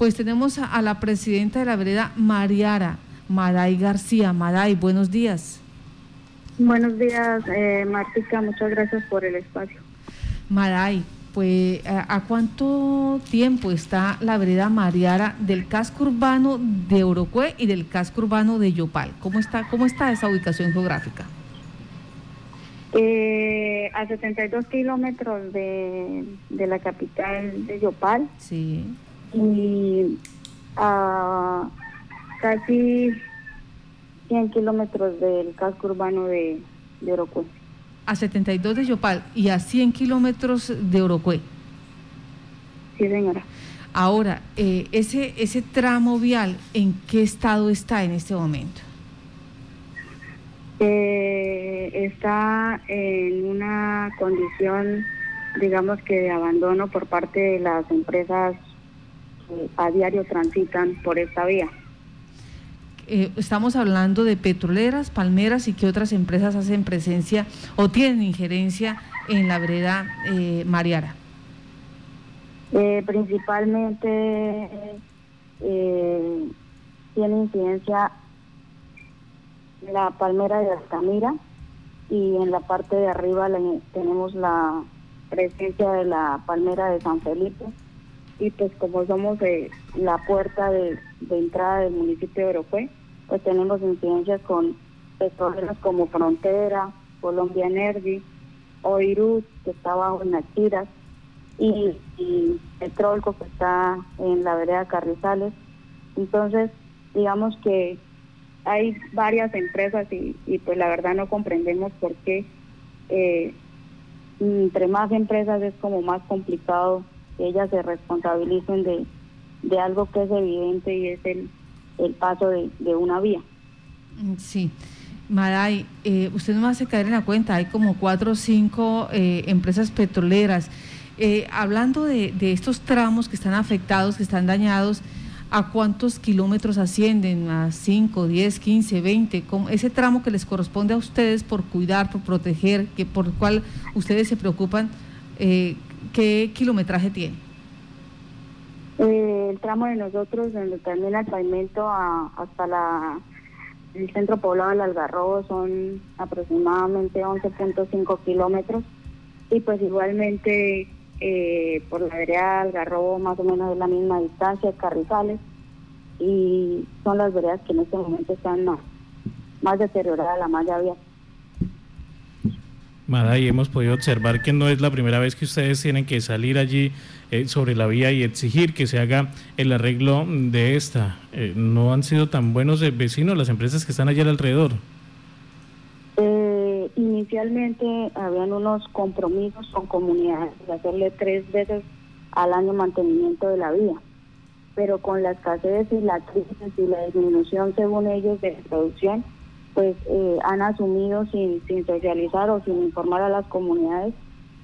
Pues tenemos a, la presidenta de la vereda, Mariara Maday García. Maday, buenos días. Buenos días, eh, Martica, muchas gracias por el espacio. Maday, pues ¿a, cuánto tiempo está la vereda Mariara del casco urbano de Orocue y del casco urbano de Yopal? ¿Cómo está, cómo está esa ubicación geográfica? Eh, a 72 kilómetros de, de la capital de Yopal. Sí y a casi 100 kilómetros del casco urbano de, de Orocue. A 72 de Yopal y a 100 kilómetros de Orocue. Sí, señora. Ahora, eh, ese, ese tramo vial, ¿en qué estado está en este momento? Eh, está en una condición, digamos que de abandono por parte de las empresas a diario transitan por esta vía. Eh, estamos hablando de petroleras, palmeras y qué otras empresas hacen presencia o tienen injerencia en la vereda eh, Mariara. Eh, principalmente tiene incidencia la palmera de Altamira y en la parte de arriba tenemos la presencia de la palmera de San Felipe y pues como somos la puerta de, entrada del municipio de Orocue, pues tenemos incidencias con petroleros como Frontera, Colombia Energy, Oirut, que está abajo en las tiras, y, y Petrolco, que está en la vereda Carrizales. Entonces, digamos que hay varias empresas y, y pues la verdad no comprendemos por qué eh, entre más empresas es como más complicado que ellas se responsabilicen de, de algo que es evidente y es el, el paso de, de una vía. Mm, sí. Maday, eh, usted no me hace caer en la cuenta, hay como cuatro o cinco eh, empresas petroleras. Eh, hablando de, de, estos tramos que están afectados, que están dañados, ¿a cuántos kilómetros ascienden? ¿A 5, 10, 15, 20? ese tramo que les corresponde a ustedes por cuidar, por proteger, que por el cual ustedes se preocupan, eh, ¿Qué kilometraje tiene? Eh, el tramo de nosotros, donde termina el pavimento hasta la, el centro poblado del Algarrobo, son aproximadamente 11.5 kilómetros. Y pues igualmente eh, por la vereda Algarrobo más o menos es la misma distancia, Carrizales. Y son las veredas que en este momento están más, más deterioradas la malla vial y hemos podido observar que no es la primera vez que ustedes tienen que salir allí eh, sobre la vía y exigir que se haga el arreglo de esta. Eh, ¿No han sido tan buenos vecinos las empresas que están allí alrededor? Eh, inicialmente habían unos compromisos con comunidades de hacerle tres veces al año mantenimiento de la vía, pero con la escasez y la crisis y la disminución, según ellos, de producción, pues eh, han asumido sin, sin socializar o sin informar a las comunidades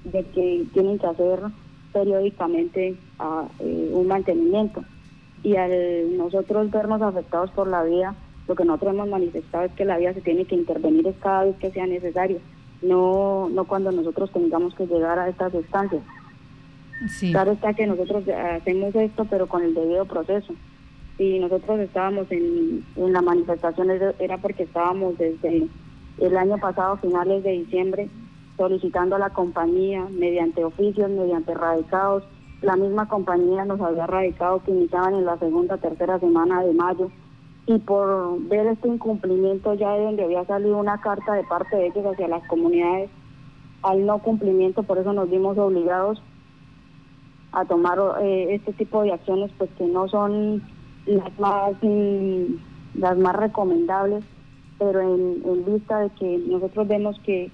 de que tienen que hacer periódicamente ah, eh, un mantenimiento. Y al nosotros vernos afectados por la vía, lo que nosotros hemos manifestado es que la vía se tiene que intervenir cada vez que sea necesario, no, no cuando nosotros tengamos que llegar a estas estancias. Claro está que nosotros hacemos esto, pero con el debido proceso si nosotros estábamos en, en la manifestación era porque estábamos desde el año pasado, finales de diciembre, solicitando a la compañía mediante oficios, mediante radicados. La misma compañía nos había radicado que iniciaban en la segunda, tercera semana de mayo. Y por ver este incumplimiento ya de donde había salido una carta de parte de ellos hacia las comunidades, al no cumplimiento, por eso nos vimos obligados a tomar eh, este tipo de acciones, pues que no son las más mm, las más recomendables, pero en, vista de que nosotros vemos que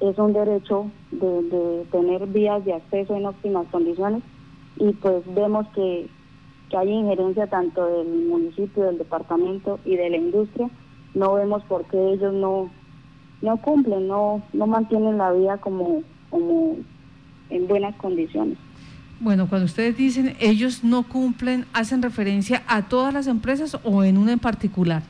es un derecho de, tener vías de acceso en óptimas condiciones y pues vemos que, que hay injerencia tanto del municipio, del departamento y de la industria, no vemos por qué ellos no no cumplen, no no mantienen la vía como como en buenas condiciones. Bueno, cuando ustedes dicen ellos no cumplen, ¿hacen referencia a todas las empresas o en una en particular?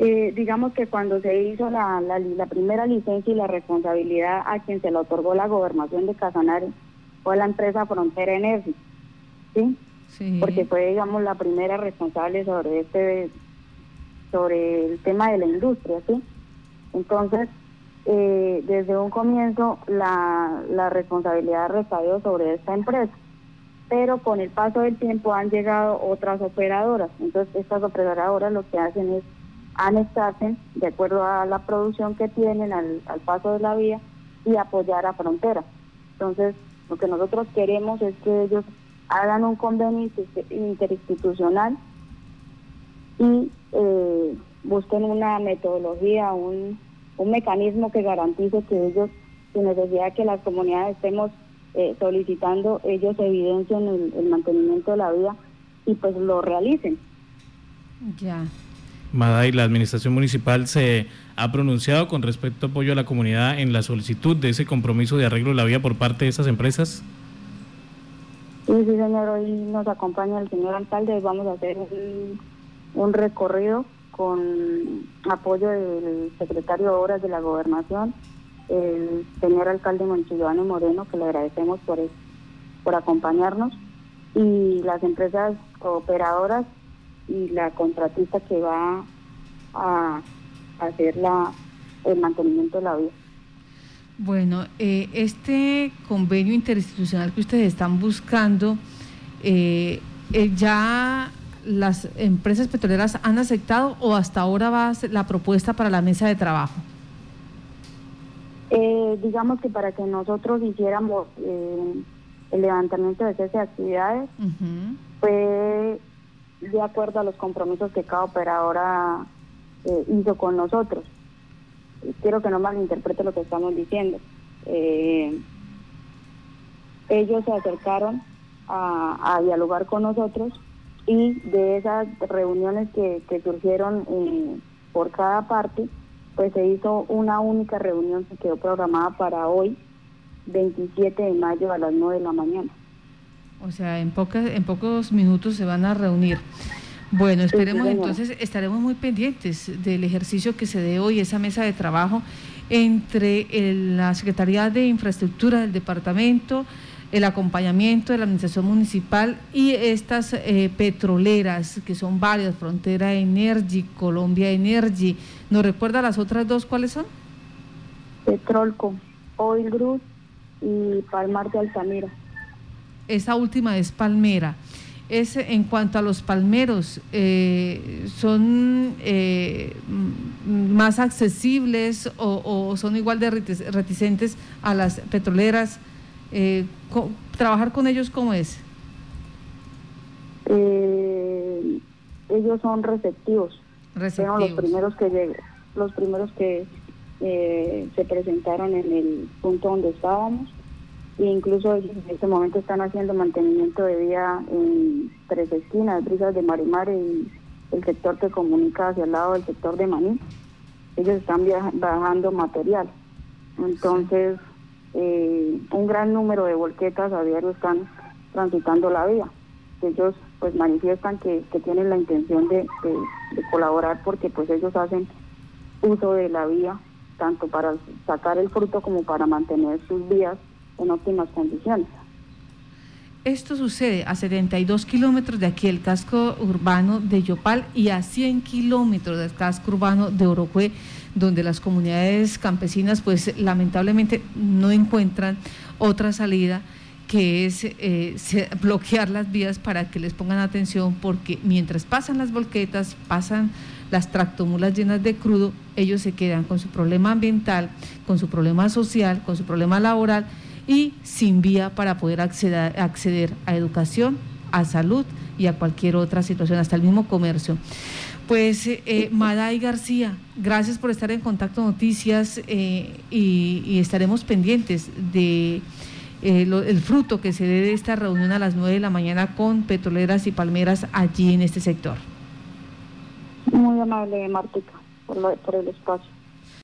Eh, digamos que cuando se hizo la, la, primera licencia y la responsabilidad a quien se le otorgó la gobernación de Casanare fue la empresa Frontera Energy. ¿sí? porque fue, digamos, la primera responsable sobre este, sobre el tema de la industria, ¿sí? Entonces, eh, desde un comienzo la, la responsabilidad recayó sobre esta empresa, pero con el paso del tiempo han llegado otras operadoras, entonces estas operadoras lo que hacen es anexarse de acuerdo a la producción que tienen al, al paso de la vía y apoyar a frontera. Entonces, lo que nosotros queremos es que ellos hagan un convenio interinstitucional y eh, busquen una metodología, un, un mecanismo que garantice que ellos, sin necesidad de que las comunidades estemos eh, solicitando, ellos evidencien el, el, mantenimiento de la vida y pues lo realicen. Ya. Maday, la administración municipal se ha pronunciado con respecto a apoyo a la comunidad en la solicitud de ese compromiso de arreglo de la vía por parte de esas empresas. Sí, sí, señor. Hoy nos acompaña el señor alcalde. Vamos a hacer un, recorrido con apoyo del secretario de Obras de la Gobernación, el señor alcalde Monchillano Moreno, que le agradecemos por, por acompañarnos, y las empresas operadoras y la contratista que va a hacer la, el mantenimiento de la vía. Bueno, eh, este convenio interinstitucional que ustedes están buscando, eh, eh, ¿ya las empresas petroleras han aceptado o hasta ahora va a ser la propuesta para la mesa de trabajo? digamos que para que nosotros hiciéramos el levantamiento de cese de actividades, fue de acuerdo a los compromisos que cada operadora hizo con nosotros quiero que no malinterprete lo que estamos diciendo. Eh, ellos se acercaron a, dialogar con nosotros y de esas reuniones que, surgieron eh, por cada parte, pues se hizo una única reunión que quedó programada para hoy, 27 de mayo a las 9 de la mañana. O sea, en, pocas, en pocos minutos se van a reunir. Bueno, esperemos entonces, estaremos muy pendientes del ejercicio que se dé hoy, esa mesa de trabajo entre la Secretaría de Infraestructura del departamento, el acompañamiento de la Administración Municipal y estas eh, petroleras, que son varias, Frontera Energy, Colombia Energy. ¿Nos recuerda las otras dos cuáles son? Petrolco, Oil Group y Palmar de Altamira. Esa última es Palmera es en cuanto a los palmeros, eh, ¿son eh, más accesibles o, son igual de reticentes a las petroleras? Eh, ¿Trabajar con ellos cómo es? ellos son receptivos. receptivos. los primeros que los primeros que se presentaron en el punto donde estábamos e incluso en este momento están haciendo mantenimiento de vía en tres esquinas, brisas de Marimar y el sector que comunica hacia el lado del sector de Maní. Ellos están bajando material. Entonces, eh, un gran número de volquetas a diario están transitando la vía. Ellos pues manifiestan que, tienen la intención de, de colaborar porque pues ellos hacen uso de la vía tanto para sacar el fruto como para mantener sus vías en óptimas condiciones. Esto sucede a 72 kilómetros de aquí el casco urbano de Yopal y a 100 kilómetros del casco urbano de Orocue, donde las comunidades campesinas pues lamentablemente no encuentran otra salida que es eh, bloquear las vías para que les pongan atención porque mientras pasan las volquetas, pasan las tractomulas llenas de crudo, ellos se quedan con su problema ambiental, con su problema social, con su problema laboral y sin vía para poder acceder, acceder a educación, a salud y a cualquier otra situación, hasta el mismo comercio. Pues, eh, Maday García, gracias por estar en Contacto Noticias eh, y, estaremos pendientes de eh, el fruto que se dé de esta reunión a las 9 de la mañana con petroleras y palmeras allí en este sector. Muy amable, Martica, por el espacio.